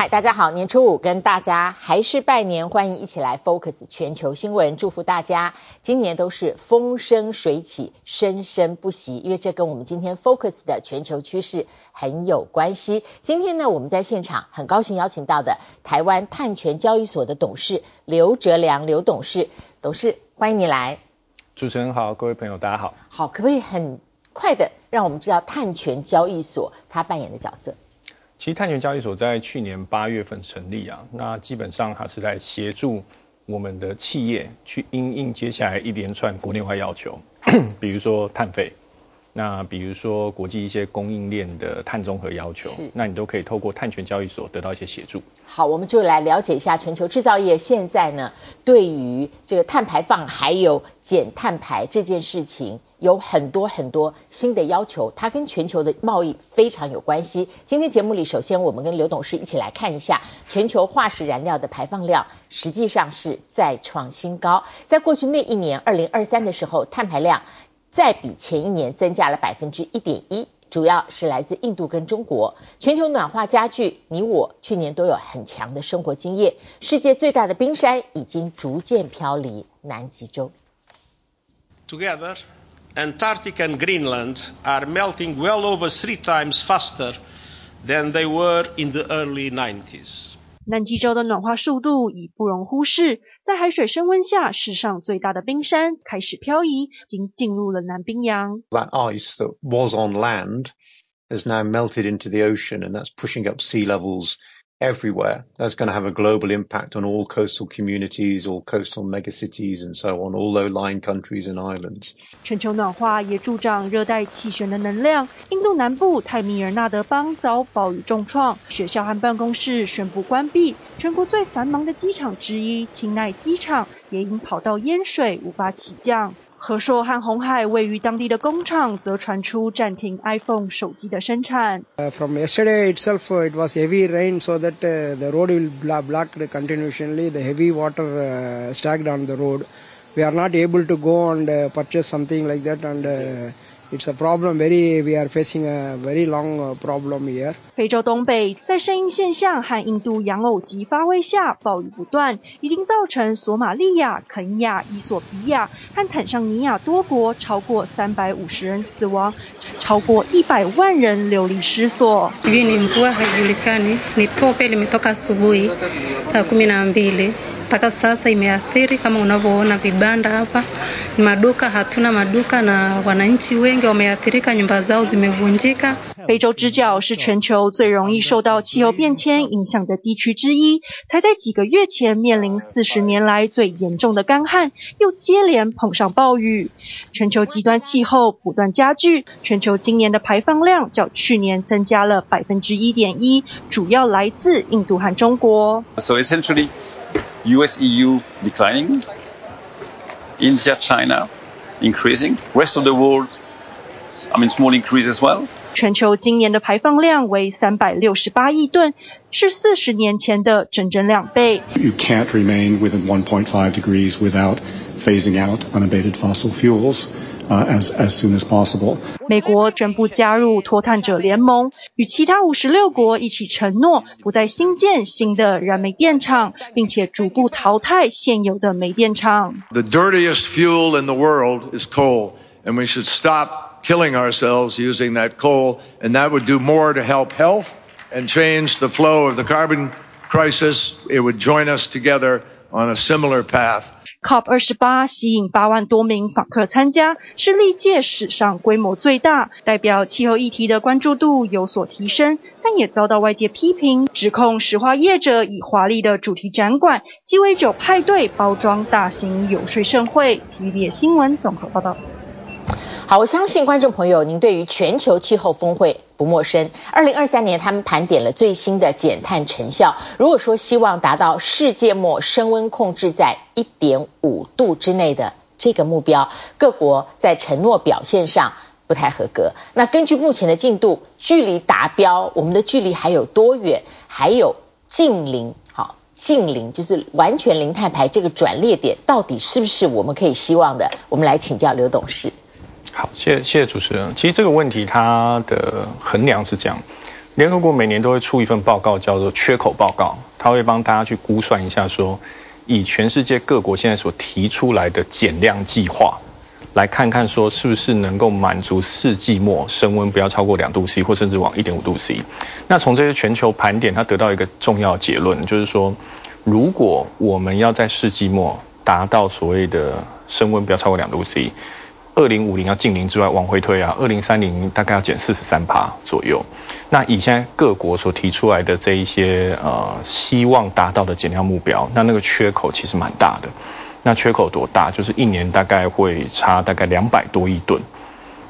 嗨，大家好，年初五跟大家还是拜年，欢迎一起来 Focus 全球新闻，祝福大家今年都是风生水起，生生不息，因为这跟我们今天 Focus 的全球趋势很有关系。今天呢，我们在现场很高兴邀请到的台湾碳权交易所的董事刘哲良刘董事，董事欢迎你来。主持人好，各位朋友大家好。好，可不可以很快的让我们知道碳权交易所它扮演的角色？其实碳权交易所在去年八月份成立啊，那基本上它是在协助我们的企业去应应接下来一连串国内外要求，比如说碳费，那比如说国际一些供应链的碳中和要求，那你都可以透过碳权交易所得到一些协助。好，我们就来了解一下全球制造业现在呢，对于这个碳排放还有减碳排这件事情。有很多很多新的要求，它跟全球的贸易非常有关系。今天节目里，首先我们跟刘董事一起来看一下全球化石燃料的排放量，实际上是再创新高。在过去那一年，二零二三的时候，碳排量再比前一年增加了百分之一点一，主要是来自印度跟中国。全球暖化加剧，你我去年都有很强的生活经验。世界最大的冰山已经逐渐飘离南极洲。Together. Antarctica and Greenland are melting well over three times faster than they were in the early 90s. 南极洲的暖化速度已不容忽视，在海水升温下，世上最大的冰山开始漂移，已经进入了南冰洋。That ice that was on land has now melted into the ocean, and that's pushing up sea levels. Everywhere, that's going to have a global impact on all coastal communities, all coastal megacities, and so on, all low-lying countries and islands. 全球暖化也助长热带气旋的能量。印度南部泰米尔纳德邦遭暴雨重创，学校和办公室宣布关闭。全国最繁忙的机场之一清奈机场也因跑道淹水，无法起降。和硕和鸿海位于当地的工厂则传出暂停 iPhone 手机的生产。From yesterday itself, it was heavy rain, so that the road will block continuously. The heavy water stacked on the road. We are not able to go and purchase something like that, and it's a problem. Very, we are facing a very long problem here. 非洲东北在声音现象和印度洋偶极发威下，暴雨不断，已经造成索马利亚、肯亚、伊索比亚和坦桑尼亚多国超过三百五十人死亡，超过一百万人流离失所。非洲之角是全球最容易受到气候变迁影响的地区之一，才在几个月前面临四十年来最严重的干旱，又接连碰上暴雨，全球极端气候不断加剧。全球今年的排放量较去年增加了百分之一点一，主要来自印度和中国。So essentially, U.S. EU declining, India, China increasing, rest of the world, I mean, small increase as well. 全球今年的排放量为三百六十八亿吨，是四十年前的整整两倍。You can't remain within 1.5 degrees without phasing out unabated fossil fuels, uh, as as soon as possible. 美国宣布加入脱碳者联盟，与其他五十六国一起承诺不再新建新的燃煤电厂，并且逐步淘汰现有的煤电厂。The dirtiest fuel in the world is coal, and we should stop. Killing ourselves using that coal, and that would do more to help health and change the flow of the carbon crisis. It would join us together on a similar path. COP 二十八吸引八万多名访客参加，是历届史上规模最大，代表气候议题的关注度有所提升，但也遭到外界批评，指控石化业者以华丽的主题展馆、鸡尾酒派对包装大型游说盛会。体育新闻综合报道。好，我相信观众朋友，您对于全球气候峰会不陌生。二零二三年，他们盘点了最新的减碳成效。如果说希望达到世界末升温控制在一点五度之内的这个目标，各国在承诺表现上不太合格。那根据目前的进度，距离达标，我们的距离还有多远？还有近零，好，近零就是完全零碳排这个转捩点，到底是不是我们可以希望的？我们来请教刘董事。好，谢谢谢谢主持人。其实这个问题它的衡量是这样，联合国每年都会出一份报告，叫做缺口报告，它会帮大家去估算一下说，以全世界各国现在所提出来的减量计划。来看看说是不是能够满足世纪末升温不要超过两度 C 或甚至往一点五度 C。那从这些全球盘点，它得到一个重要结论，就是说，如果我们要在世纪末达到所谓的升温不要超过两度 C，二零五零要净零之外，往回推啊，二零三零大概要减四十三趴左右。那以现在各国所提出来的这一些呃希望达到的减量目标，那那个缺口其实蛮大的。那缺口多大？就是一年大概会差大概两百多亿吨。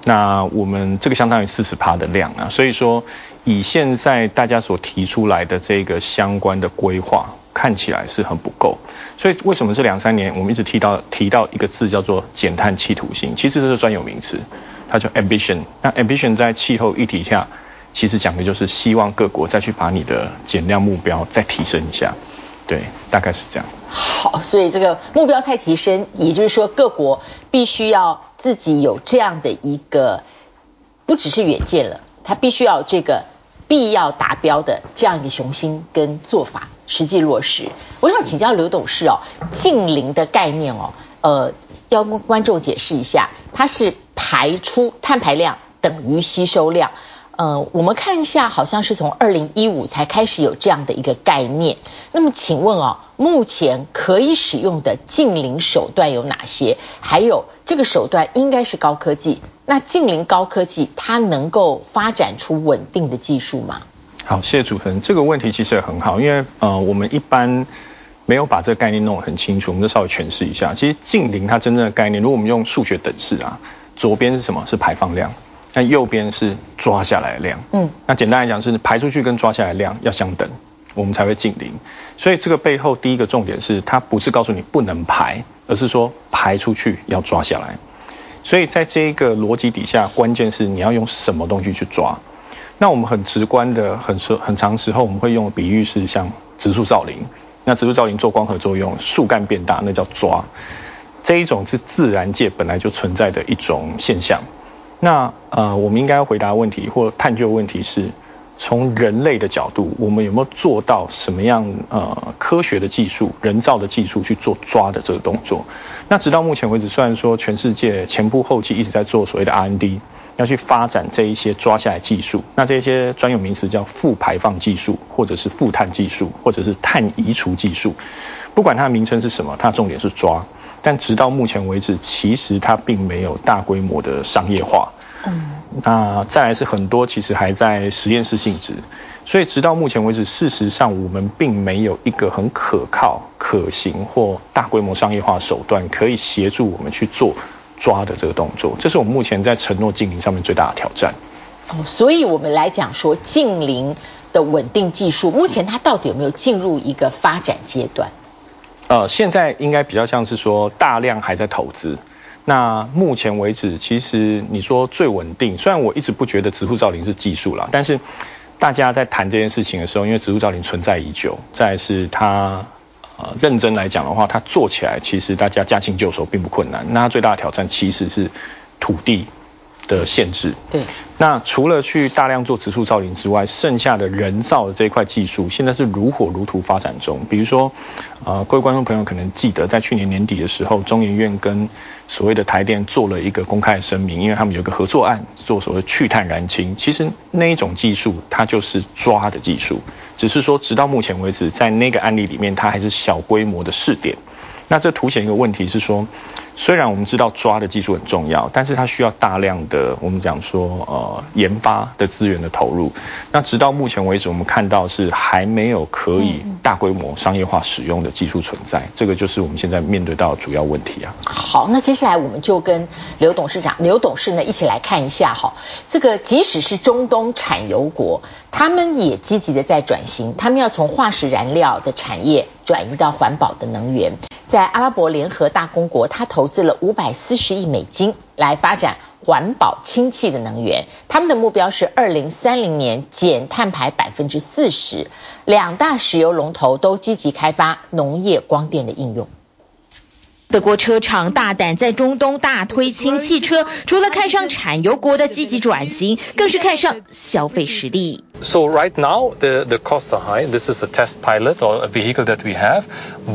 那我们这个相当于四十趴的量啊，所以说以现在大家所提出来的这个相关的规划，看起来是很不够。所以为什么这两三年我们一直提到提到一个字叫做减碳企图心？其实这是专有名词，它叫 ambition。那 ambition 在气候议题下，其实讲的就是希望各国再去把你的减量目标再提升一下。对，大概是这样。好，所以这个目标太提升，也就是说各国必须要自己有这样的一个，不只是远见了，它必须要这个必要达标的这样一个雄心跟做法，实际落实。我想请教刘董事哦，净零的概念哦，呃，要跟观众解释一下，它是排出碳排量等于吸收量。呃，我们看一下，好像是从二零一五才开始有这样的一个概念。那么，请问哦，目前可以使用的净零手段有哪些？还有这个手段应该是高科技。那净零高科技，它能够发展出稳定的技术吗？好，谢谢主持人。这个问题其实也很好，因为呃，我们一般没有把这个概念弄得很清楚，我们就稍微诠释一下。其实近零它真正的概念，如果我们用数学等式啊，左边是什么？是排放量。那右边是抓下来的量，嗯，那简单来讲是排出去跟抓下来的量要相等，我们才会近零。所以这个背后第一个重点是，它不是告诉你不能排，而是说排出去要抓下来。所以在这一个逻辑底下，关键是你要用什么东西去抓。那我们很直观的、很时很长时候我们会用比喻是像植树造林。那植树造林做光合作用，树干变大，那叫抓。这一种是自然界本来就存在的一种现象。那呃，我们应该回答问题或探究问题是，从人类的角度，我们有没有做到什么样呃科学的技术、人造的技术去做抓的这个动作？那直到目前为止，虽然说全世界前仆后继一直在做所谓的 R&D，要去发展这一些抓下来技术，那这些专有名词叫负排放技术，或者是负碳技术，或者是碳移除技术，不管它的名称是什么，它的重点是抓。但直到目前为止，其实它并没有大规模的商业化。嗯，那再来是很多其实还在实验室性质，所以直到目前为止，事实上我们并没有一个很可靠、可行或大规模商业化手段可以协助我们去做抓的这个动作。这是我们目前在承诺净零上面最大的挑战。哦，所以我们来讲说净零的稳定技术，目前它到底有没有进入一个发展阶段？呃，现在应该比较像是说大量还在投资。那目前为止，其实你说最稳定，虽然我一直不觉得植物造林是技术啦，但是大家在谈这件事情的时候，因为植物造林存在已久，再是它呃认真来讲的话，它做起来其实大家驾轻就熟，并不困难。那它最大的挑战其实是土地的限制。对。那除了去大量做植树造林之外，剩下的人造的这一块技术，现在是如火如荼发展中。比如说，呃，各位观众朋友可能记得，在去年年底的时候，中研院跟所谓的台电做了一个公开的声明，因为他们有个合作案，做所谓去碳燃氢。其实那一种技术，它就是抓的技术，只是说直到目前为止，在那个案例里面，它还是小规模的试点。那这凸显一个问题是说，虽然我们知道抓的技术很重要，但是它需要大量的我们讲说呃研发的资源的投入。那直到目前为止，我们看到是还没有可以大规模商业化使用的技术存在。这个就是我们现在面对到的主要问题啊。好，那接下来我们就跟刘董事长、刘董事呢一起来看一下哈，这个即使是中东产油国，他们也积极的在转型，他们要从化石燃料的产业转移到环保的能源。在阿拉伯联合大公国，他投资了五百四十亿美金来发展环保氢气的能源。他们的目标是二零三零年减碳排百分之四十。两大石油龙头都积极开发农业光电的应用。德国车厂大胆在中东大推氢汽车，除了看上产油国的积极转型，更是看上消费实力。So right now the the costs are high. This is a test pilot or a vehicle that we have,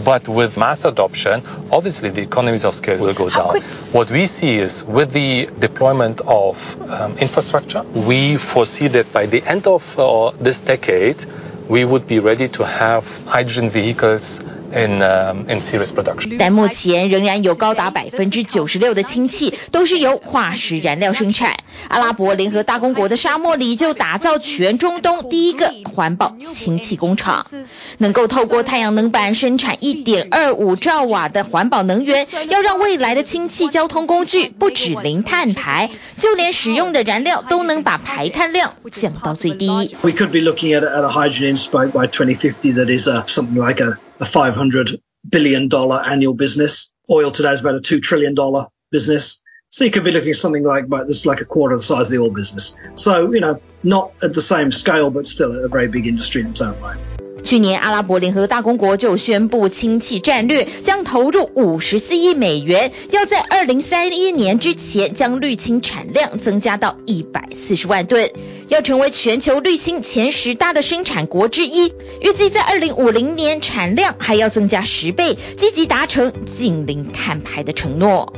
but with mass adoption, obviously the economies of scale will go down. What we see is with the deployment of um, infrastructure, we foresee that by the end of uh, this decade, we would be ready to have hydrogen vehicles in, um, in series production. 但目前仍然有高达百分之九十六的氢气都是由化石燃料生产。阿拉伯联合大公国的沙漠里就打造全中东第一个环保氢气工厂，能够透过太阳能板生产一点二五兆瓦的环保能源，要让未来的氢气交通工具不止零碳排，就连使用的燃料都能把排碳量降到最低。We could be looking at a hydrogen spike by 2050 that is something like a a $500 billion annual business. Oil today is about a $2 trillion business. So you could be looking at something like, about this is like a quarter the size of the oil business. So, you know, not at the same scale, but still a very big industry in its own way. 去年，阿拉伯联合大公国就宣布氢气战略，将投入五十四亿美元，要在二零三一年之前将绿氢产量增加到一百四十万吨，要成为全球绿氢前十大的生产国之一。预计在二零五零年产量还要增加十倍，积极达成净零碳排的承诺。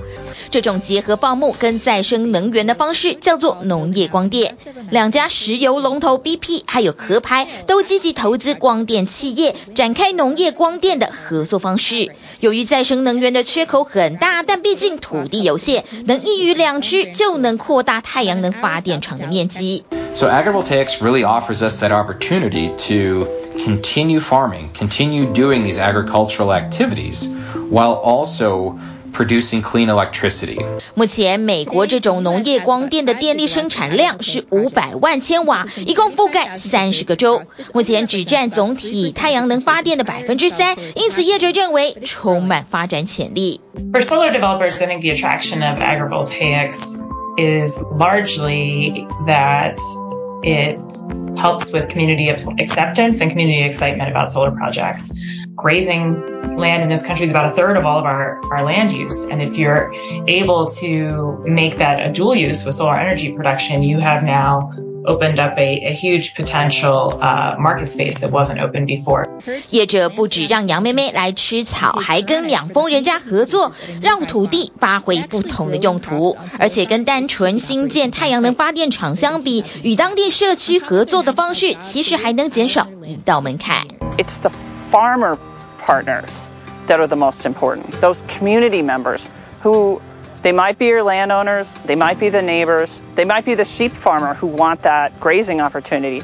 这种结合放牧跟再生能源的方式叫做农业光电。两家石油龙头 BP 还有壳牌都积极投资光电企业，展开农业光电的合作方式。由于再生能源的缺口很大，但毕竟土地有限，能一鱼两吃就能扩大太阳能发电厂的面积。So agrivoltaics really offers us that opportunity to continue farming, continue doing these agricultural activities, while also producing clean electricity. 目前，美国这种农业光电的电力生产量是五百万千瓦，一共覆盖三十个州。目前只占总体太阳能发电的百分之三，因此业者认为充满发展潜力。For solar developers, I think the attraction of agrivoltaics is largely that it helps with community acceptance and community excitement about solar projects. Grazing land in this country is about a third of all of our, our land use. And if you're able to make that a dual use with solar energy production, you have now opened up a, a huge potential uh, market space that wasn't open before. 业者不只让杨妹妹来吃草，还跟养蜂人家合作，让土地发挥不同的用途，而且跟单纯新建太阳能发电厂相比，与当地社区合作的方式，其实还能减少一道门槛。It's the farmer partners that are the most important. Those community members who they might be your landowners, they might be the neighbors, they might be the sheep farmer who want that grazing opportunity.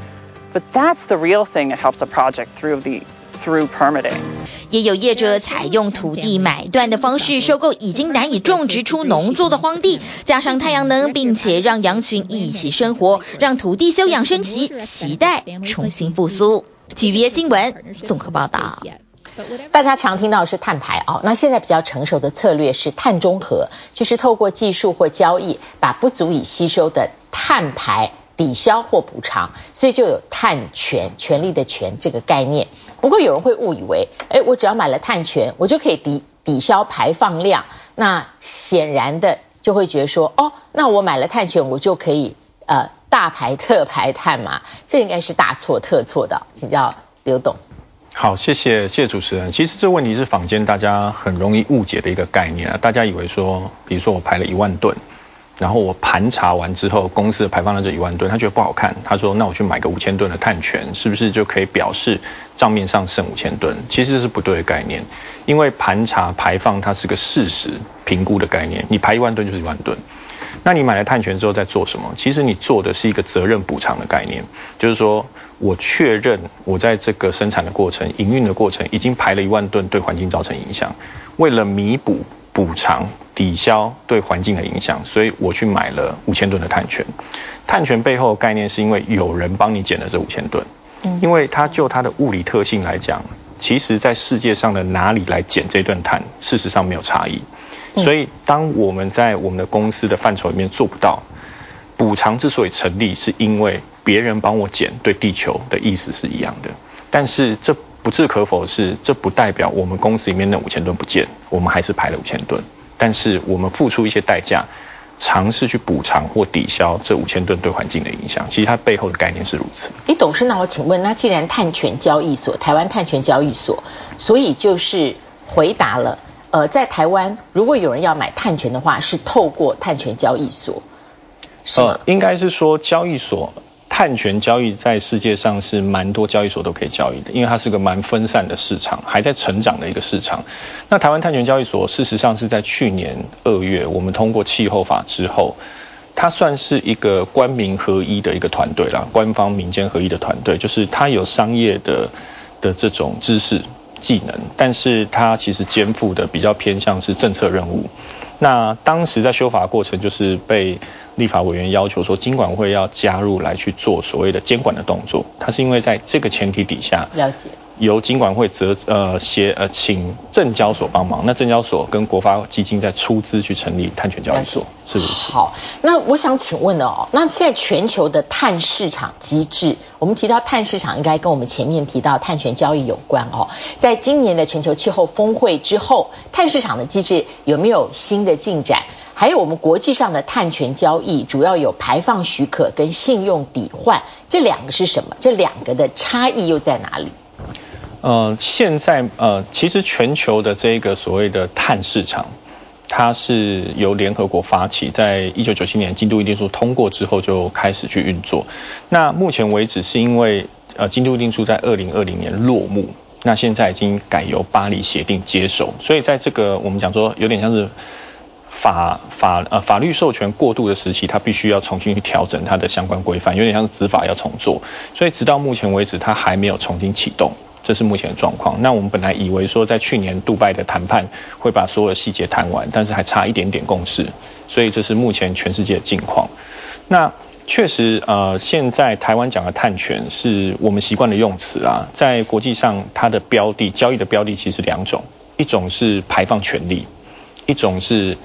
But that's the real thing that helps a project through the through permitting. 也有业者采用土地买断的方式收购已经难以种植出农作的荒地，加上太阳能，并且让羊群一起生活，让土地休养生息，期待重新复苏。 TVBS 新闻综合报道。大家常听到是碳排哦，那现在比较成熟的策略是碳中和，就是透过技术或交易，把不足以吸收的碳排抵消或补偿，所以就有碳权，权利的权这个概念。不过有人会误以为，诶，我只要买了碳权，我就可以抵抵消排放量。那显然的就会觉得说，哦，那我买了碳权，我就可以呃大排特排碳嘛？这应该是大错特错的，请教刘董。好，谢谢谢谢主持人。其实这个问题是坊间大家很容易误解的一个概念啊。大家以为说，比如说我排了一万吨，然后我盘查完之后，公司的排放量这一万吨，他觉得不好看，他说那我去买个五千吨的碳权，是不是就可以表示账面上剩五千吨？其实是不对的概念，因为盘查排放它是个事实评估的概念，你排一万吨就是一万吨。那你买了碳权之后在做什么？其实你做的是一个责任补偿的概念，就是说。我确认我在这个生产的过程、营运的过程已经排了一万吨，对环境造成影响。为了弥补、补偿、抵消对环境的影响，所以我去买了五千吨的碳权。碳权背后的概念是因为有人帮你减了这五千吨，因为它就它的物理特性来讲，其实在世界上的哪里来减这顿碳，事实上没有差异。所以当我们在我们的公司的范畴里面做不到。补偿之所以成立，是因为别人帮我减，对地球的意思是一样的。但是这不置可否是，这不代表我们公司里面那五千吨不见，我们还是排了五千吨，但是我们付出一些代价，尝试去补偿或抵消这五千吨对环境的影响。其实它背后的概念是如此。李董事，那我请问，那既然碳权交易所，台湾碳权交易所，所以就是回答了，呃，在台湾如果有人要买碳权的话，是透过碳权交易所，呃，应该是说交易所。碳权交易在世界上是蛮多交易所都可以交易的，因为它是个蛮分散的市场，还在成长的一个市场。那台湾碳权交易所事实上是在去年二月，我们通过气候法之后，它算是一个官民合一的一个团队啦，官方民间合一的团队，就是它有商业的的这种知识技能，但是它其实肩负的比较偏向是政策任务。那当时在修法过程就是被。立法委员要求说，金管会要加入来去做所谓的监管的动作，它是因为在这个前提底下，了解。由金管会责呃协呃请证交所帮忙，那证交所跟国发基金在出资去成立碳权交易所，是不是？好，那我想请问哦，那现在全球的碳市场机制，我们提到碳市场应该跟我们前面提到碳权交易有关哦，在今年的全球气候峰会之后，碳市场的机制有没有新的进展？还有我们国际上的碳权交易，主要有排放许可跟信用抵换，这两个是什么？这两个的差异又在哪里？呃，现在呃，其实全球的这个所谓的碳市场，它是由联合国发起，在一九九七年京都议定书通过之后就开始去运作。那目前为止是因为呃京都议定书在二零二零年落幕，那现在已经改由巴黎协定接手，所以在这个我们讲说有点像是。法法呃法律授权过渡的时期，它必须要重新去调整它的相关规范，有点像是执法要重做，所以直到目前为止，它还没有重新启动，这是目前的状况。那我们本来以为说，在去年杜拜的谈判会把所有的细节谈完，但是还差一点点共识，所以这是目前全世界的境况。那确实呃，现在台湾讲的碳权是我们习惯的用词啊，在国际上它的标的交易的标的其实两种，一种是排放权利，一种是。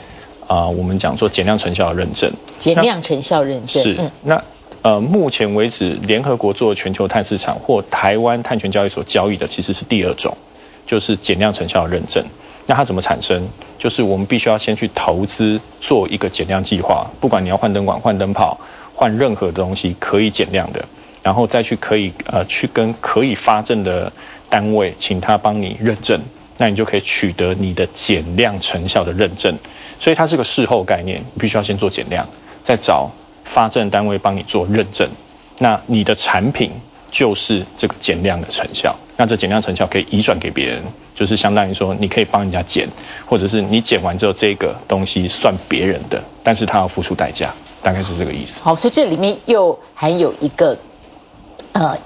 啊、呃，我们讲说减量成效的认证，减量成效认证是。嗯、那呃，目前为止，联合国做全球碳市场或台湾碳权交易所交易的其实是第二种，就是减量成效的认证。那它怎么产生？就是我们必须要先去投资做一个减量计划，不管你要换灯管、换灯泡、换任何东西可以减量的，然后再去可以呃去跟可以发证的单位，请他帮你认证，那你就可以取得你的减量成效的认证。所以它是个事后概念，你必须要先做减量，再找发证单位帮你做认证。那你的产品就是这个减量的成效。那这减量成效可以移转给别人，就是相当于说你可以帮人家减，或者是你减完之后这个东西算别人的，但是他要付出代价，大概是这个意思。好，所以这里面又含有一个呃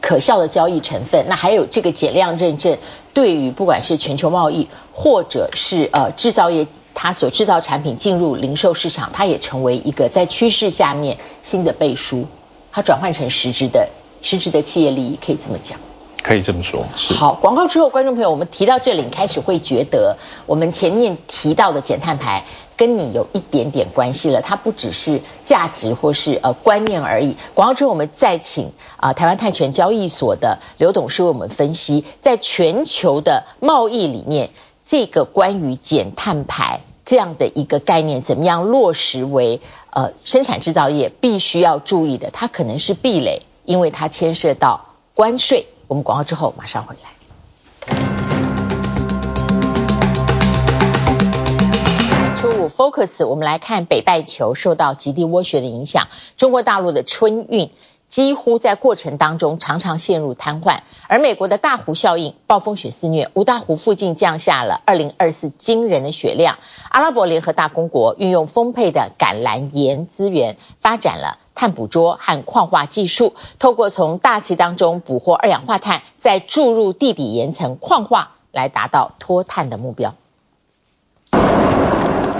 可笑的交易成分。那还有这个减量认证，对于不管是全球贸易或者是呃制造业。它所制造产品进入零售市场，它也成为一个在趋势下面新的背书，它转换成实质的实质的企业利益，可以这么讲。可以这么说，是。好，广告之后，观众朋友，我们提到这里，你开始会觉得我们前面提到的减碳牌跟你有一点点关系了，它不只是价值或是呃观念而已。广告之后，我们再请啊、呃、台湾碳权交易所的刘董事为我们分析，在全球的贸易里面。这个关于减碳排这样的一个概念，怎么样落实为呃生产制造业必须要注意的？它可能是壁垒，因为它牵涉到关税。我们广告之后马上回来。初五 Focus，我们来看北半球受到极地涡旋的影响，中国大陆的春运。几乎在过程当中常常陷入瘫痪，而美国的大湖效应，暴风雪肆虐，五大湖附近降下了二零二四惊人的雪量。阿拉伯联合大公国运用丰沛的橄榄岩资源，发展了碳捕捉和矿化技术，透过从大气当中捕获二氧化碳，再注入地底岩层矿化，来达到脱碳的目标。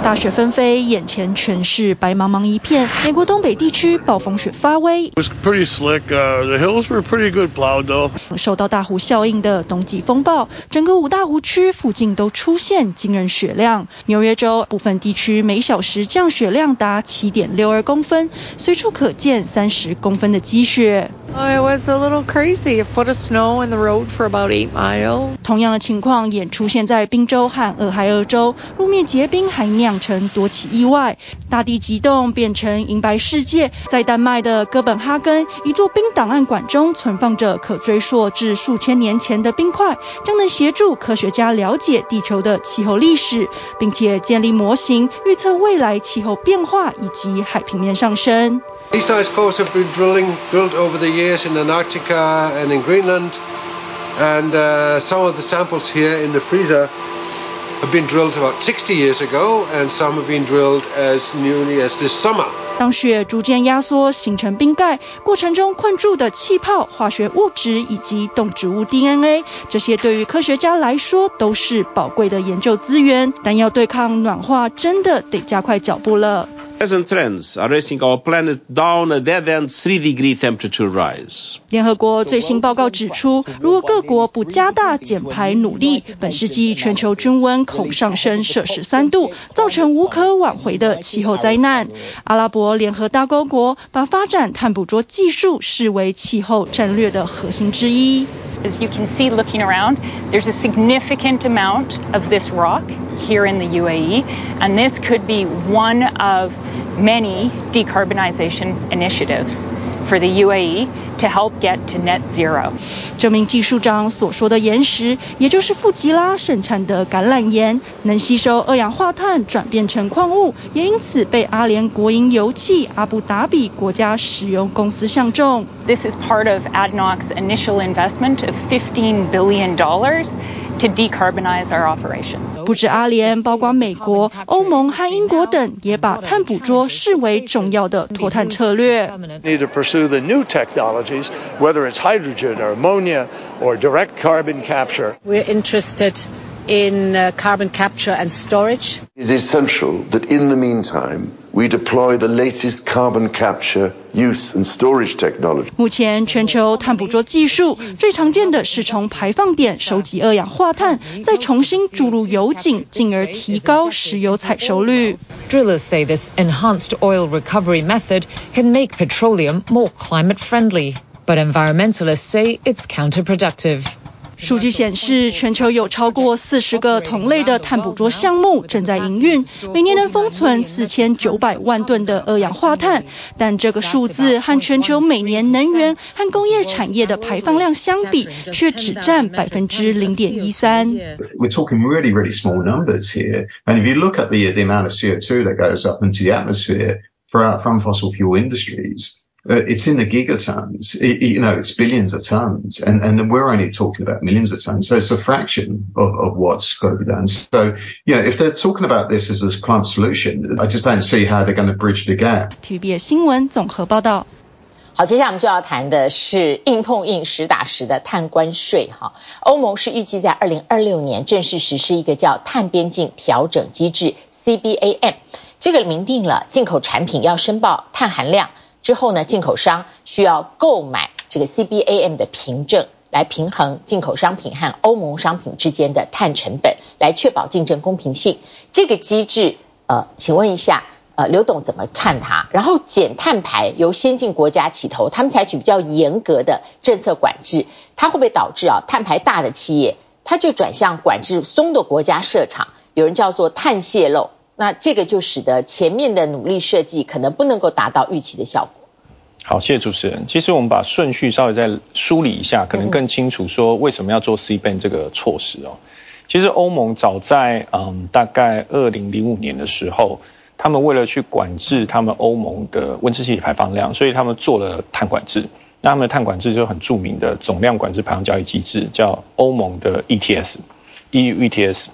大雪纷飞，眼前全是白茫茫一片。美国东北地区暴风雪发威。It was pretty slick. Uh, the hills were pretty good plowed though. 受到大湖效应的冬季风暴，整个五大湖区附近都出现惊人雪量。纽约州部分地区每小时降雪量达七点六二公分，随处可见三十公分的积雪。It was a little crazy. A foot of snow in the road for about eight miles. 同样的情况也出现在宾州和俄亥俄州，路面结冰还酿成多起意外，大地急冻变成银白世界。在丹麦的哥本哈根，一座冰档案馆中存放着可追溯至数千年前的冰块，将能协助科学家了解地球的气候历史，并且建立模型，预测未来气候变化以及海平面上升。These ice cores have been drilling, drilled over the years in Antarctica and in Greenland, and uh, some of the samples here in the freezer have been drilled about 60 years ago and some have been drilled as newly as this summer。当雪逐渐压缩，形成冰盖，过程中困住的气泡、化学物质以及动植物 DNA，这些对于科学家来说都是宝贵的研究资源，但要对抗暖化，真的得加快脚步了。Present trends are racing our planet down a dead-end three-degree temperature rise. 联合国最新报告指出，如果各国不加大减排努力，本世纪全球均温恐上升摄氏三度，造成无可挽回的气候灾难。阿拉伯联合大公国把发展碳捕捉技术视为气候战略的核心之一。As you can see looking around, there's a significant amount of this rock here in the UAE, and this could be one of many decarbonization initiatives for the UAE to help get to net zero. 这名技术长所说的岩石，也就是富吉拉盛产的橄榄岩，能吸收二氧化碳转变成矿物，也因此被阿联国营油气阿布达比国家石油公司相中。This is part of ADNOC's initial investment of $15 billion. To decarbonize our operations. 不止阿联，包括美国、欧盟和英国等，也把碳捕捉视为重要的脱碳策略。Need to pursue the new technologies, whether it's hydrogen or ammonia or direct carbon capture. We're interested in uh, carbon capture and storage. It is essential that in the meantime, we deploy the latest carbon capture, use and storage technology. 目前全球碳捕捉技术最常见的是从排放点收集二氧化碳，再重新注入油井，进而提高石油采收率。 Drillers say this enhanced oil recovery method can make petroleum more climate friendly, but environmentalists say it's counterproductive. 数据显示，全球有超过四十个同类的碳捕捉项目正在营运，每年能封存四千九百万吨的二氧化碳。但这个数字和全球每年能源和工业产业的排放量相比，却只占百分之零点一三。We're talking really, really small numbers here. And if you look at the, the amount of CO2 that goes up into the atmosphere from fossil fuel industries, it's in the gigatons. It, you know, it's billions of tons, and and we're only talking about millions of tons. So it's a fraction of, of what's got to be done. So, you know, if they're talking about this as a climate solution, I just don't see how they're going to bridge the gap. TVBS 新闻综合报道。好，接下来我们就要谈的是硬碰硬、实打实的碳关税。哈，欧盟是预计在二零二六年正式实施一个叫碳边境调整机制 （CBAM），这个明定了进口产品要申报碳含量。之后呢，进口商需要购买这个 CBAM 的凭证，来平衡进口商品和欧盟商品之间的碳成本，来确保竞争公平性。这个机制，呃，请问一下，呃，刘董怎么看它？然后减碳排由先进国家起头，他们采取比较严格的政策管制，它会不会导致啊，碳排大的企业，它就转向管制松的国家设厂？有人叫做碳泄漏。那这个就使得前面的努力设计可能不能够达到预期的效果。好，谢谢主持人。其实我们把顺序稍微再梳理一下，可能更清楚说为什么要做 CBAM 这个措施哦。其实欧盟早在嗯大概二零零五年的时候，他们为了去管制他们欧盟的温室气体排放量，所以他们做了碳管制。那他们的碳管制就很著名的总量管制排放交易机制，叫欧盟的 ETS，EU ETS。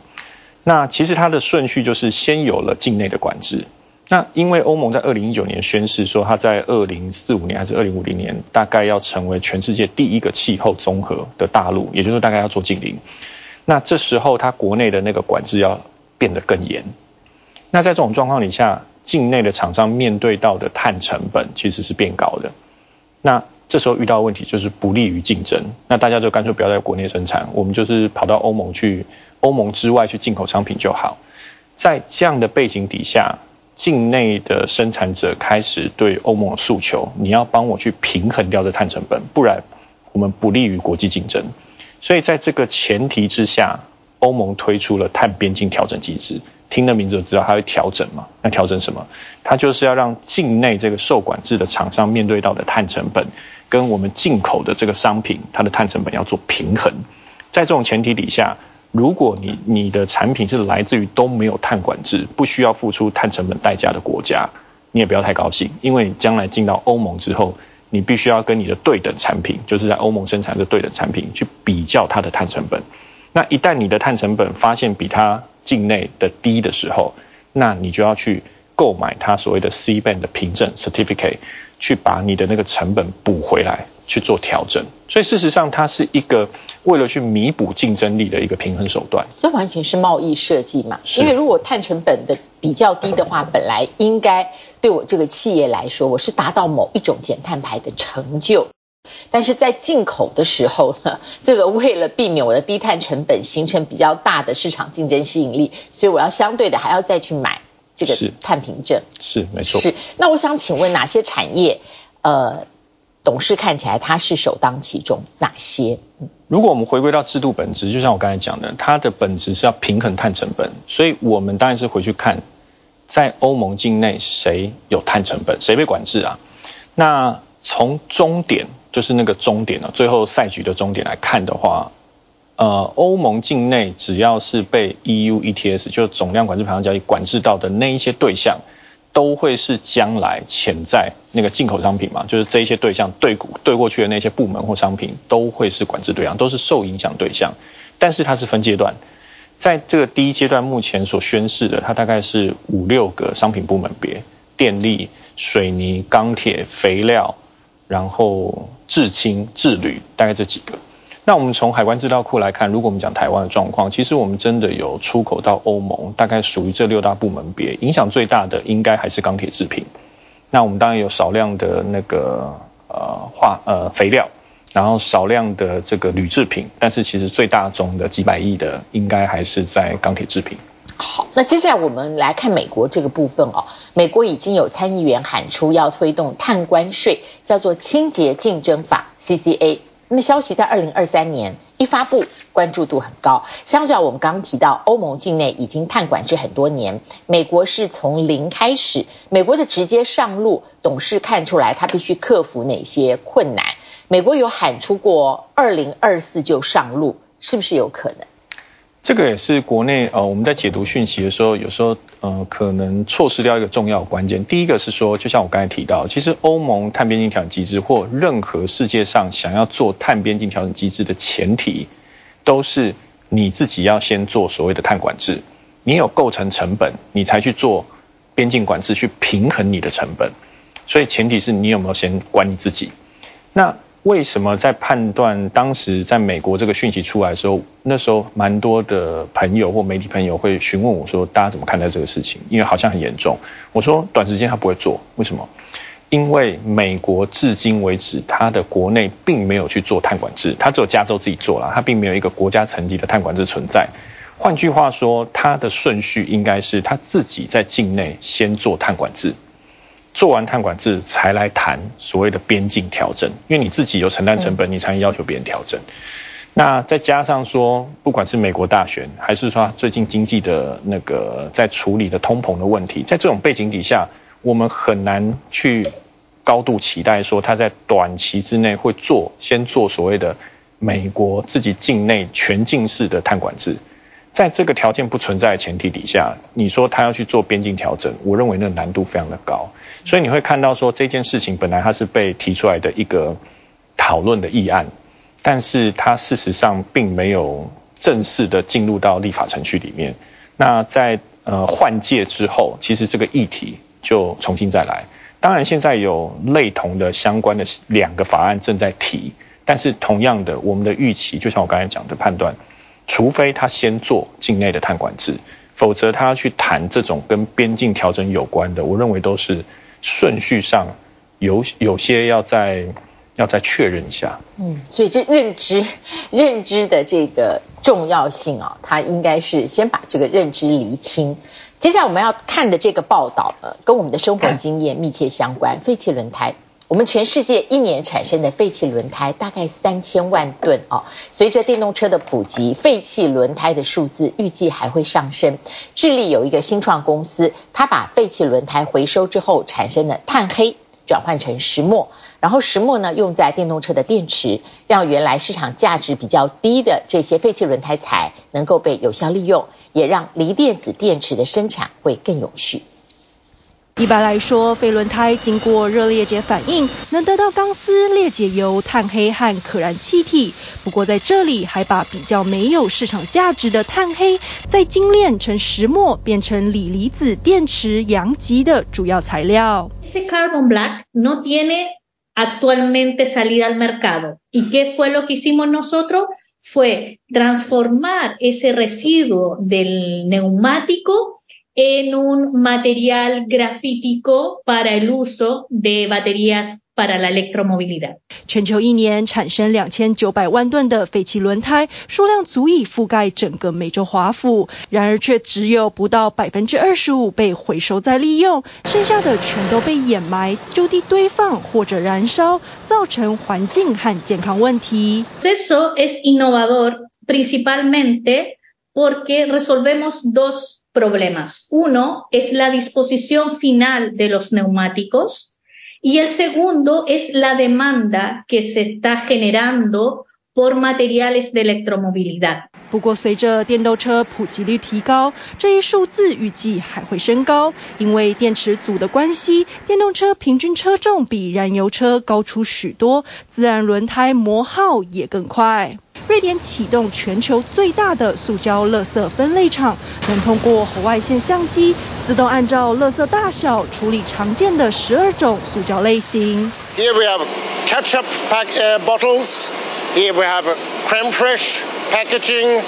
那其实它的顺序就是先有了境内的管制，那因为欧盟在二零一九年宣誓说，它在二零四五年还是二零五零年，大概要成为全世界第一个气候综合的大陆，也就是大概要做净零。那这时候它国内的那个管制要变得更严，那在这种状况底下，境内的厂商面对到的碳成本其实是变高的。那这时候遇到问题就是不利于竞争，那大家就干脆不要在国内生产，我们就是跑到欧盟去，欧盟之外去进口商品就好。在这样的背景底下，境内的生产者开始对欧盟诉求，你要帮我去平衡掉这碳成本，不然我们不利于国际竞争。所以在这个前提之下，欧盟推出了碳边境调整机制。听的名字就知道它会调整嘛？那调整什么？它就是要让境内这个受管制的厂商面对到的碳成本，跟我们进口的这个商品它的碳成本要做平衡。在这种前提底下，如果你你的产品是来自于都没有碳管制、不需要付出碳成本代价的国家，你也不要太高兴，因为将来进到欧盟之后，你必须要跟你的对等产品，就是在欧盟生产的对等产品去比较它的碳成本。那一旦你的碳成本发现比它境内的低的时候，那你就要去购买它所谓的 CBAM 的凭证 certificate，去把你的那个成本补回来去做调整。所以事实上，它是一个为了去弥补竞争力的一个平衡手段。这完全是贸易设计嘛？因为如果碳成本的比较低的话，本来应该对我这个企业来说，我是达到某一种减碳排的成就。但是在进口的时候呢，这个为了避免我的低碳成本形成比较大的市场竞争吸引力，所以我要相对的还要再去买这个碳凭证。是，是没错。是。那我想请问哪些产业，呃，董事看起来他是首当其冲？哪些？如果我们回归到制度本质，就像我刚才讲的，它的本质是要平衡碳成本，所以我们当然是回去看，在欧盟境内谁有碳成本，谁被管制啊？那从终点。就是那个终点了，最后赛局的终点来看的话，呃，欧盟境内只要是被 EU ETS 就总量管制排放交易管制到的那一些对象，都会是将来潜在那个进口商品嘛，就是这一些对象对对过去的那些部门或商品都会是管制对象，都是受影响对象。但是它是分阶段，在这个第一阶段目前所宣示的，它大概是五六个商品部门别：电力、水泥、钢铁、肥料。然后制氢、制铝，大概这几个。那我们从海关资料库来看，如果我们讲台湾的状况，其实我们真的有出口到欧盟，大概属于这六大部门别，影响最大的应该还是钢铁制品。那我们当然有少量的那个呃化呃肥料，然后少量的这个铝制品，但是其实最大宗的几百亿的，应该还是在钢铁制品。好，那接下来我们来看美国这个部分哦。美国已经有参议员喊出要推动碳关税，叫做清洁竞争法 （CCA）。那么消息在二零二三年一发布，关注度很高。相较我们刚刚提到，欧盟境内已经碳管制很多年，美国是从零开始。美国的直接上路，董事看出来他必须克服哪些困难？美国有喊出过二零二四就上路，是不是有可能？这个也是国内呃，我们在解读讯息的时候，有时候呃可能错失掉一个重要的关键。第一个是说，就像我刚才提到，其实欧盟碳边境调整机制或任何世界上想要做碳边境调整机制的前提，都是你自己要先做所谓的碳管制，你有构成成本，你才去做边境管制去平衡你的成本。所以前提是你有没有先管你自己。那为什么在判断当时在美国这个讯息出来的时候，那时候蛮多的朋友或媒体朋友会询问我说，大家怎么看待这个事情？因为好像很严重。我说短时间他不会做，为什么？因为美国至今为止，它的国内并没有去做碳管制，它只有加州自己做了，它并没有一个国家层级的碳管制存在。换句话说，它的顺序应该是他自己在境内先做碳管制。做完碳管制才来谈所谓的边境调整，因为你自己有承担成本，你才能要求别人调整。那再加上说，不管是美国大选，还是说最近经济的那个在处理的通膨的问题，在这种背景底下，我们很难去高度期待说他在短期之内会做先做所谓的美国自己境内全境式的碳管制。在这个条件不存在的前提底下，你说他要去做边境调整，我认为那个难度非常的高。所以你会看到说，这件事情本来它是被提出来的一个讨论的议案，但是它事实上并没有正式的进入到立法程序里面。那在呃换届之后，其实这个议题就重新再来。当然现在有类同的相关的两个法案正在提，但是同样的，我们的预期就像我刚才讲的判断，除非他先做境内的碳管制。否则他要去谈这种跟边境调整有关的，我认为都是顺序上有有些要再要再确认一下。嗯，所以这认知认知的这个重要性啊，它应该是先把这个认知厘清。接下来我们要看的这个报道呢，跟我们的生活经验密切相关。废弃轮胎，我们全世界一年产生的废弃轮胎大概三千万吨哦。随着电动车的普及，废弃轮胎的数字预计还会上升。智利有一个新创公司，它把废弃轮胎回收之后产生的碳黑转换成石墨。然后石墨呢，用在电动车的电池，让原来市场价值比较低的这些废弃轮胎材能够被有效利用，也让锂电子电池的生产会更有序。一般来说，废轮胎经过热裂解反应，能得到钢丝、裂解油、碳黑和可燃气体。不过在这里还把比较没有市场价值的碳黑，再精炼成石墨，变成锂离子电池阳极的主要材料。en un material grafítico para el uso de baterías para la electromovilidad. 全球一年产生两千九百万吨的废弃轮胎，数量足以覆盖整个美洲华府，然而却只有不到百分之二十五被回收再利用，剩下的全都被掩埋、就地堆放或者燃烧，造成环境和健康问题。Eso es innovador, principalmente porque resolvemos dos problemas. Uno es la disposición final de los neumáticos. Y el segundo es la demanda que se está generando por materiales de electromovilidad. 不过，随着电动车普及率提高，这一数字预计还会升高，因为电池组的关系，电动车平均车重比燃油车高出许多，自然轮胎磨耗也更快。瑞典启动全球最大的塑胶垃圾分类厂，能通过红外线相机自动按照垃圾大小处理常见的十二种塑胶类型。Here we have ketchup pack bottles. Here we have crème fraîche packaging.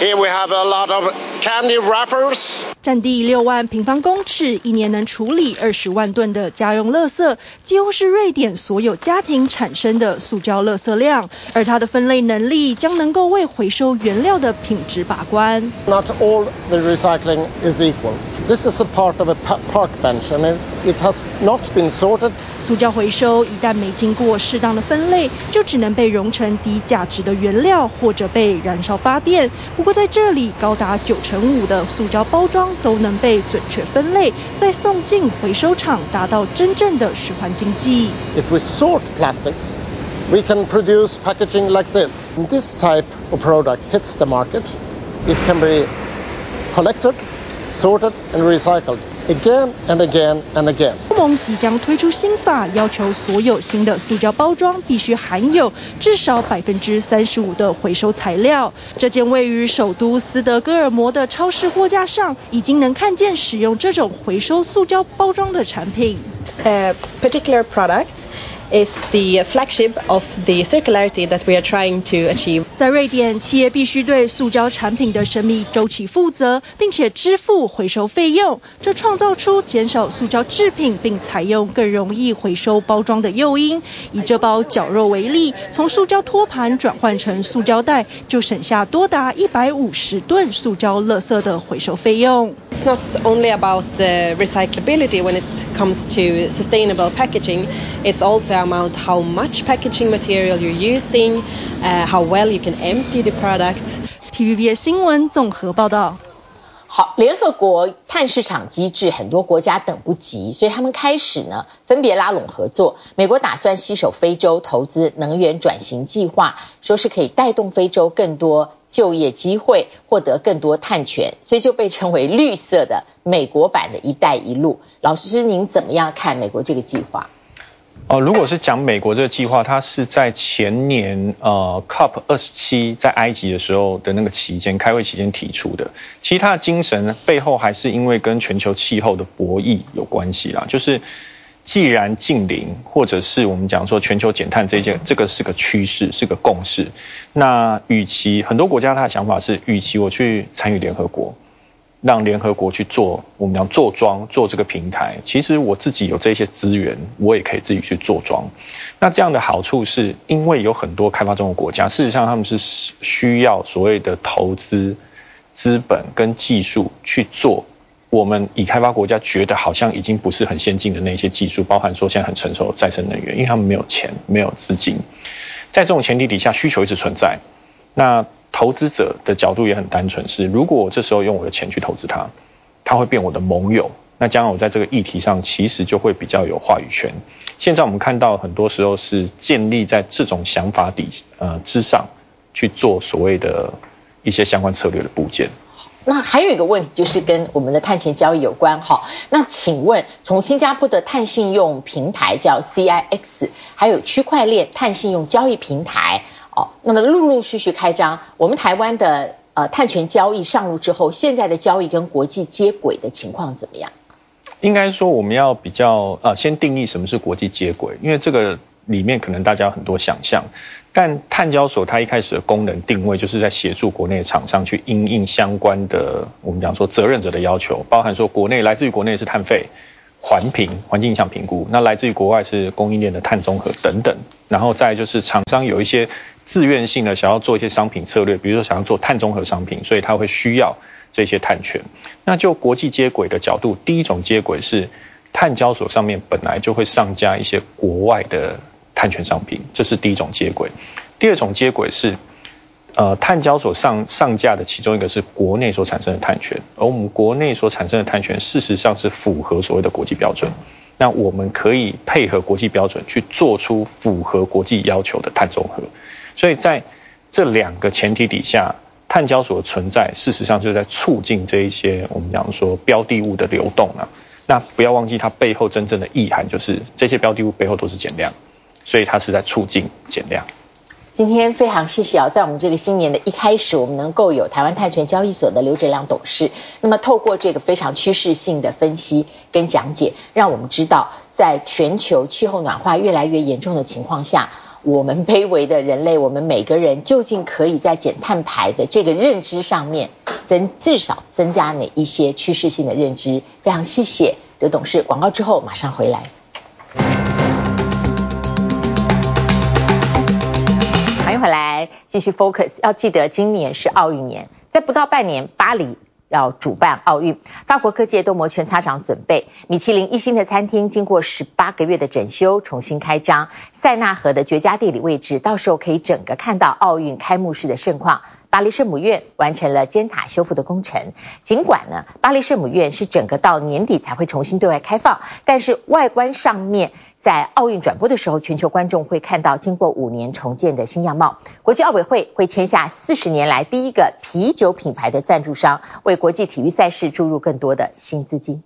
Here we have a lot of candy wrappers. 占地六万平方公尺，一年能处理二十万吨的家用垃圾，几乎是瑞典所有家庭产生的塑胶垃圾量。而它的分类能力将能够为回收原料的品质把关。Not all the recycling is equal. This is a part of a park bench, and it has not been sorted. 塑胶回收一旦没经过适当的分类，就只能被熔成低价值的原料，或者被燃烧发电。不过在这里，高达九成五的塑胶包装。都能被准确分类，再送进回收厂，达到真正的循环经济。If we sort plastics, we can produce packaging like this. This type of product hits the market. It can be collected, sorted, and recycled. Again and again and again. 欧盟即将推出新法，要求所有新的塑胶包装必须含有至少百分之三十五的回收材料。这间位于首都斯德哥尔摩的超市货架上，已经能看见使用这种回收塑胶包装的产品。A particular product. Is the flagship of the circularity that we are trying to achieve. 在瑞典，企业必须对塑胶产品的生命周期负责，并且支付回收费用。这创造出减少塑胶制品并采用更容易回收包装的诱因。以这包绞肉为例，从塑胶托盘转换成塑胶袋，就省下多达一百五十吨塑胶垃圾的回收费用。It's not only about the recyclability when it comes to sustainable packaging. It's also amount how much packaging material you're using, uh, how well you can empty the product. TVB 新闻综合报道。 好，联合国碳市场机制，很多国家等不及，所以他们开始呢分别拉拢合作。美国打算携手非洲投资能源转型计划，说是可以带动非洲更多就业机会，获得更多碳权，所以就被称为绿色的美国版的一带一路。老师，您怎么样看美国这个计划？哦，如果是讲美国这个计划，它是在前年呃 COP 二十七在埃及的时候的那个期间开会期间提出的。其实它的精神背后还是因为跟全球气候的博弈有关系啦。就是既然近零，或者是我们讲说全球减碳这件，这个是个趋势，是个共识。那与其很多国家他的想法是，与其我去参与联合国。让联合国去做我们讲做庄做这个平台，其实我自己有这些资源，我也可以自己去做庄。那这样的好处是因为有很多开发中的国家，事实上他们是需要所谓的投资资本跟技术去做。我们已开发国家觉得好像已经不是很先进的那些技术，包含说现在很成熟的再生能源，因为他们没有钱，没有资金。在这种前提底下，需求一直存在。那投资者的角度也很单纯，是如果我这时候用我的钱去投资它，它会变我的盟友。那将来我在这个议题上其实就会比较有话语权。现在我们看到很多时候是建立在这种想法底呃之上去做所谓的一些相关策略的部件。那还有一个问题就是跟我们的碳权交易有关哈。那请问从新加坡的碳信用平台叫 CIX，还有区块链碳信用交易平台。哦，那么陆陆续续开张，我们台湾的呃碳权交易上路之后，现在的交易跟国际接轨的情况怎么样？应该说我们要比较呃先定义什么是国际接轨，因为这个里面可能大家很多想象。但碳交所它一开始的功能定位就是在协助国内的厂商去因应相关的我们讲说责任者的要求，包含说国内来自于国内是碳费。环评、环境影响评估，那来自于国外是供应链的碳综合等等，然后再就是厂商有一些自愿性的想要做一些商品策略，比如说想要做碳中和商品，所以他会需要这些碳权。那就国际接轨的角度，第一种接轨是碳交所上面本来就会上架一些国外的碳权商品，这是第一种接轨。第二种接轨是。呃，碳交所上上架的其中一个是国内所产生的碳权，而我们国内所产生的碳权，事实上是符合所谓的国际标准。那我们可以配合国际标准去做出符合国际要求的碳中和。所以在这两个前提底下，碳交所的存在，事实上就是在促进这一些我们讲说标的物的流动啊。那不要忘记它背后真正的意涵，就是这些标的物背后都是减量，所以它是在促进减量。今天非常谢谢啊，在我们这个新年的一开始，我们能够有台湾碳权交易所的刘哲良董事，那么透过这个非常趋势性的分析跟讲解，让我们知道，在全球气候暖化越来越严重的情况下，我们卑微的人类，我们每个人究竟可以在减碳排的这个认知上面增至少增加哪一些趋势性的认知？非常谢谢刘董事，广告之后马上回来。欢迎回来继续 focus，要记得今年是奥运年，在不到半年，巴黎要主办奥运，法国各界都摩拳擦掌准备。米其林一星的餐厅经过十八个月的整修，重新开张。塞纳河的绝佳地理位置，到时候可以整个看到奥运开幕式的盛况。巴黎圣母院完成了尖塔修复的工程，尽管呢，巴黎圣母院是整个到年底才会重新对外开放，但是外观上面。在奥运转播的时候，全球观众会看到经过五年重建的新样貌。国际奥委会会签下四十年来第一个啤酒品牌的赞助商，为国际体育赛事注入更多的新资金。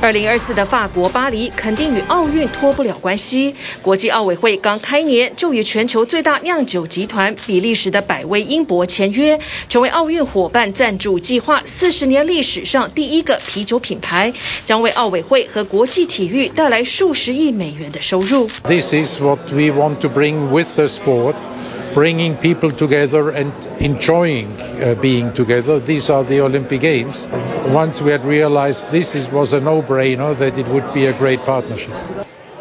二零二四的法国巴黎肯定与奥运脱不了关系。国际奥委会刚开年就与全球最大酿酒集团比利时的百威英博签约，成为奥运伙伴赞助计划四十年历史上第一个啤酒品牌，将为奥委会和国际体育带来数十亿美元的收入。This is what we want to bring with the sport. Bringing people together and enjoying uh, being together. These are the Olympic Games. Once we had realized this is, was a no-brainer, that it would be a great partnership.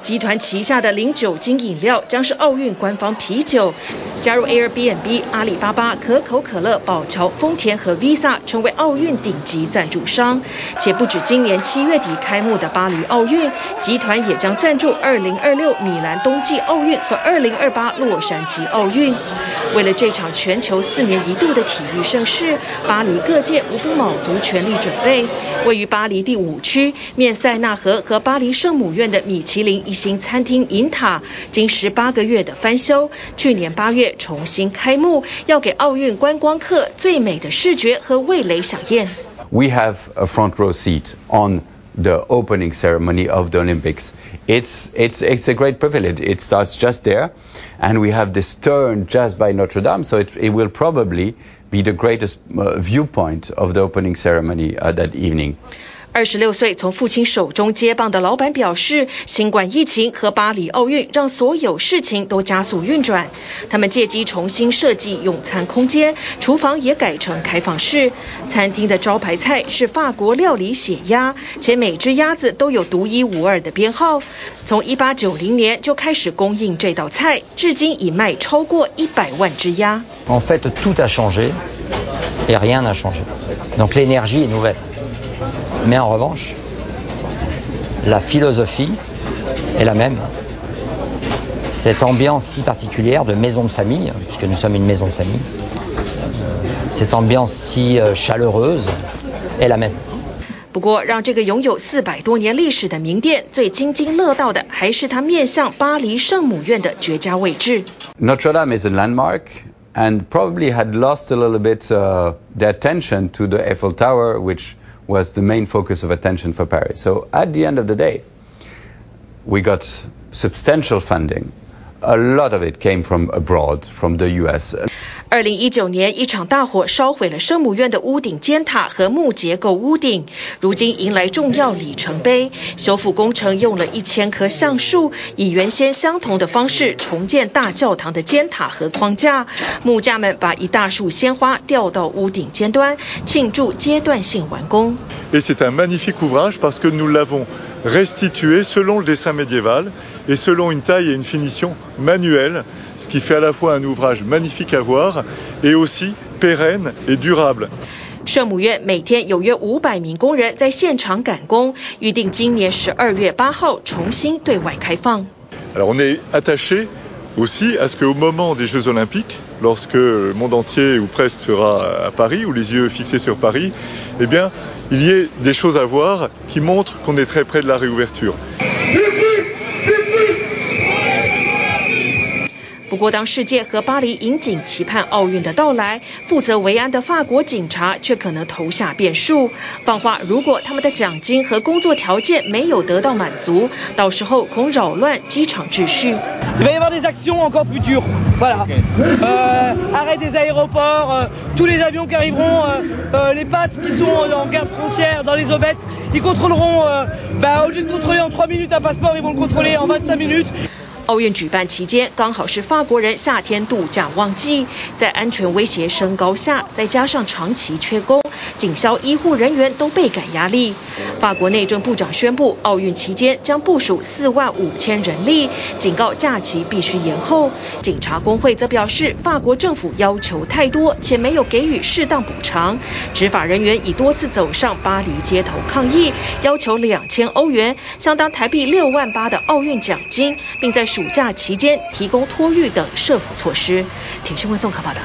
集团旗下的零酒精饮料将是奥运官方啤酒。加入 Airbnb、阿里巴巴、可口可乐、宝桥、丰田和 Visa 成为奥运顶级赞助商。且不止今年七月底开幕的巴黎奥运，集团也将赞助2026米兰冬季奥运和2028洛杉矶奥运。为了这场全球四年一度的体育盛事，巴黎各界无不卯足全力准备。位于巴黎第五区、面塞纳河和巴黎圣母院的米其林一星餐厅银塔，经十八个月的翻修，去年八月重新开幕，要给奥运观光客最美的视觉和味蕾饗宴。We have a front row seat on the opening ceremony of the Olympics. It's it's it's a great privilege. It starts just there, and we have this turn just by Notre Dame, so it it will probably be the greatest viewpoint of the opening ceremony that evening. 二十六岁从父亲手中接棒的老板表示，新冠疫情和巴黎奥运让所有事情都加速运转。他们借机重新设计用餐空间，厨房也改成开放式。餐厅的招牌菜是法国料理血鸭，且每只鸭子都有独一无二的编号。从一八九零年就开始供应这道菜，至今已卖超过一百万只鸭。En fait, tout a changé et rien n'a changé. Donc l'énergie est nouvelle. Mais en revanche, la philosophie est la même. Cette ambiance si particulière de maison de famille, puisque nous sommes une maison de famille, cette ambiance si chaleureuse est la même. 不过，让这个拥有四百多年历史的名店最津津乐道的，还是它面向巴黎圣母院的绝佳位置。Notre Dame is a landmark and probably had lost a little bit uh, the attention to the Eiffel Tower, which was the main focus of attention for Paris. So at the end of the day, we got substantial funding. A lot of it came from abroad, from the US. 二零一九年，一场大火烧毁了圣母院的屋顶尖塔和木结构屋顶。如今迎来重要里程碑，修复工程用了一千棵橡树，以原先相同的方式重建大教堂的尖塔和框架。木匠们把一大束鲜花吊到屋顶尖端，庆祝阶段性完工。Et c'est un magnifique ouvrage parce que nous l'avons restitué selon le dessin médiéval et selon une taille et une finition manuelle, ce qui fait à la fois un ouvrage magnifique à voir et aussi pérenne et durable. 圣母院每天有约五百名工人在现场赶工，预定今年十二月八号重新对外开放。Alors on est attaché aussi à ce qu'au moment des Jeux Olympiques, lorsque le monde entier ou presque sera à Paris, ou les yeux fixés sur Paris, eh bien, il y ait des choses à voir qui montrent qu'on est très près de la réouverture. 不过，当世界和巴黎引颈期盼奥运的到来，负责维安的法国警察却可能投下变数。放话，如果他们的奖金和工作条件没有得到满足，到时候恐扰乱机场秩序。Il va y avoir des actions encore plus dures. Voilà. Euh, arrêt des aéroports, euh, tous les avions qui arriveront, euh, euh, les passes qui sont en garde frontière dans les aubettes, ils contrôleront. Euh, bah, au lieu de contrôler en 3 minutes un passeport, ils vont le contrôler en 25 minutes. 奥运举办期间刚好是法国人夏天度假旺季，在安全威胁升高下，再加上长期缺工，警消医护人员都倍感压力。法国内政部长宣布，奥运期间将部署四万五千人力，警告假期必须延后。警察工会则表示，法国政府要求太多，且没有给予适当补偿。执法人员已多次走上巴黎街头抗议，要求两千欧元，相当台币六万八的奥运奖金，并在暑假期间提供托育等社福措施。请新闻综合报道。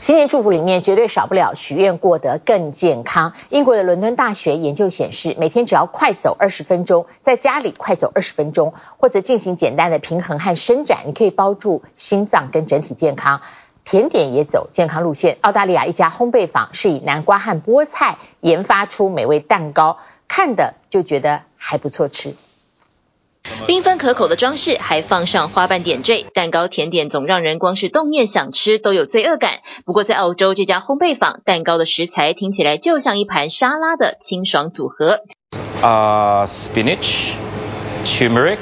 新年祝福里面绝对少不了许愿过得更健康。英国的伦敦大学研究显示，每天只要快走二十分钟，在家里快走二十分钟，或者进行简单的平衡和伸展，你可以帮助心脏跟整体健康。甜点也走健康路线。澳大利亚一家烘焙坊是以南瓜和菠菜研发出美味蛋糕，看的就觉得还不错吃。缤纷可口的装饰，还放上花瓣点缀，蛋糕甜点总让人光是动念想吃都有罪恶感。不过在澳洲这家烘焙坊，蛋糕的食材听起来就像一盘沙拉的清爽组合。Uh, spinach, turmeric,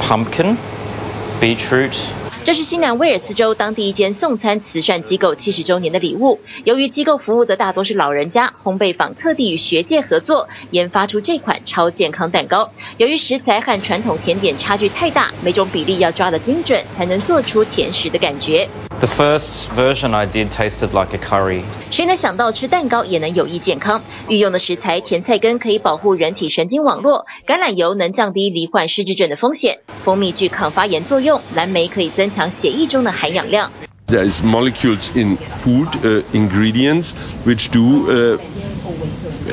pumpkin, beetroot. 这是新南威尔斯州当地一间送餐慈善机构七十周年的礼物。由于机构服务的大多是老人家，烘焙坊特地与学界合作，研发出这款超健康蛋糕。由于食材和传统甜点差距太大，每种比例要抓得精准，才能做出甜食的感觉。The first version I did tasted like a curry. 谁能想到吃蛋糕也能有益健康？御用的食材甜菜根可以保护人体神经网络，橄榄油能降低罹患失智症的风险，蜂蜜具抗发炎作用，蓝莓可以增 强血液中的含氧量。There is molecules in food uh, ingredients which do uh,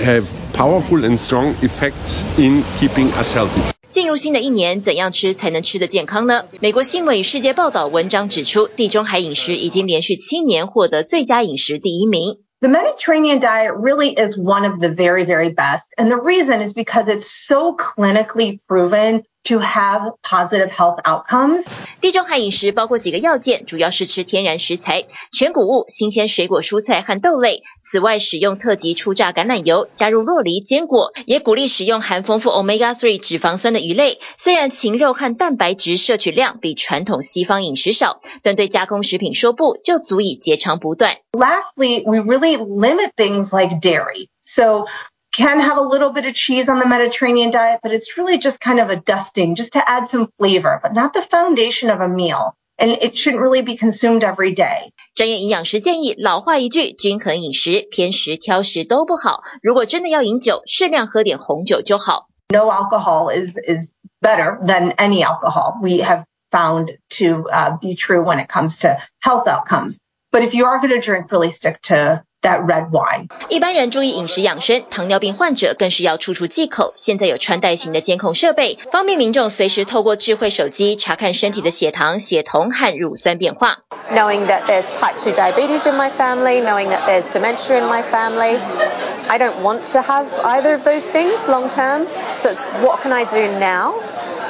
have powerful and strong effects in keeping us healthy. 进入新的一年，怎样吃才能吃得健康呢？美国新闻与世界报道文章指出，地中海饮食已经连续七年获得最佳饮食第一名。The Mediterranean diet really is one of the very, very best. And the reason is because it's so clinically proven to have positive health outcomes. 地中海饮食包括几个要件，主要是吃天然食材、全谷物、新鲜水果、蔬菜和豆类。此外，使用特级初榨橄榄油，加入酪梨、坚果，也鼓励使用含丰富 Omega 3脂肪酸的鱼类。虽然禽肉和蛋白质摄取量比传统西方饮食少，但对加工食品说不，就足以截长补短。Lastly, we really limit things like dairy. So can have a little bit of cheese on the Mediterranean diet, but it's really just kind of a dusting just to add some flavor, but not the foundation of a meal. And it shouldn't really be consumed every day. 专业营养师建议，老话一句，均衡饮食，偏食挑食都不好。如果真的要饮酒，适量喝点红酒就好。No alcohol is, is better than any alcohol. We have found to uh, be true when it comes to health outcomes. But if you are going to drink, really stick to that red wine. 一般人注意饮食养生，糖尿病患者更是要处处忌口。现在有穿戴型的监控设备，方便民众随时透过智慧手机查看身体的血糖、血酮和乳酸变化。Knowing that there's type 2 diabetes in my family, knowing that there's dementia in my family, I don't want to have either of those things long term. So it's what can I do now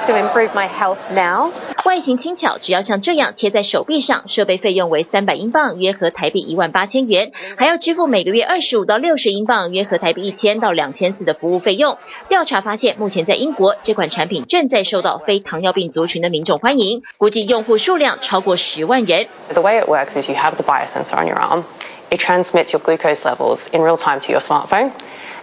to improve my health now? 外形轻巧，只要像这样贴在手臂上，设备费用为三百英镑，约合台币一万八千元，还要支付每个月二十五到六十英镑，约合台币一千到两千四的服务费用。调查发现，目前在英国，这款产品正在受到非糖尿病族群的民众欢迎，估计用户数量超过十万人。The way it works is you have the biosensor on your arm. It transmits your glucose levels in real time to your smartphone,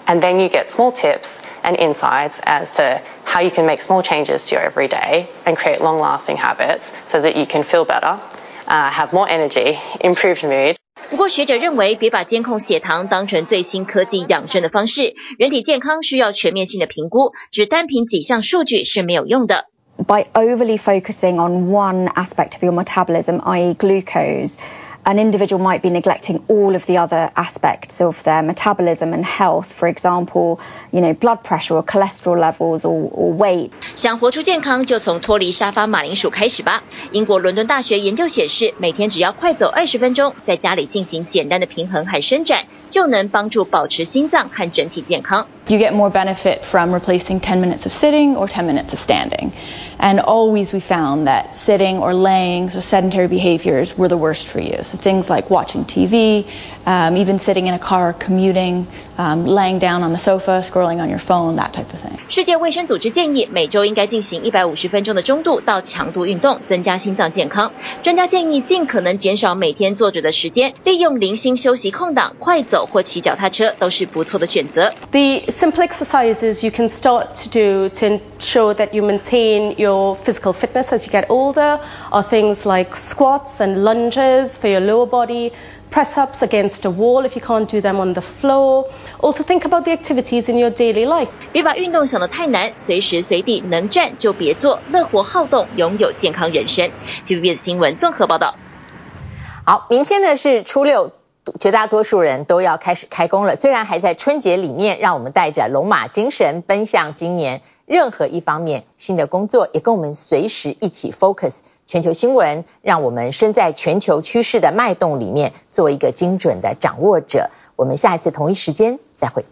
and then you get small tips and insights as to how you can make small changes to your everyday and create long-lasting habits so that you can feel better, uh, have more energy, improved mood. 不过学者认为，别把监控血糖当成最新科技养生的方式，人体健康需要全面性的评估，只单凭几项数据是没有用的。By overly focusing on one aspect of your metabolism, i.e. glucose, an individual might be neglecting all of the other aspects of their metabolism and health. For example, you know, blood pressure or cholesterol levels or, or weight. 想活出健康，就从脱离沙发马铃薯开始吧。英国伦敦大学研究显示，每天只要快走二十分钟，在家里进行简单的平衡和伸展，就能帮助保持心脏和整体健康。You get more benefit from replacing 10 minutes of sitting or 10 minutes of standing. And always we found that sitting or laying, so sedentary behaviors, were the worst for you. So things like watching TV, um, even sitting in a car, commuting, um, laying down on the sofa, scrolling on your phone, that type of thing. 世界卫生组织建议每周应该进行一百五十分钟的中度到强度运动，增加心脏健康。专家建议尽可能减少每天坐着的时间，利用零星休息空档，快走或骑脚踏车都是不错的选择。The simple exercises you can start to do to ensure that you maintain your physical fitness as you get older are things like squats and lunges for your lower body, press ups against a wall if you can't do them on the floor. Also think about the activities in your daily life. 别把运动想得太难，随时随地能站就别做，乐活好动，拥有健康人生。TVBS 新闻综合报道。好，明天呢是初六。绝大多数人都要开始开工了，虽然还在春节里面，让我们带着龙马精神奔向今年 任何一方面新的工作，也跟我们随时一起 focus 全球新闻，让我们身在全球趋势的脉动里面，做一个精准的掌握者。我们下一次同一时间再会。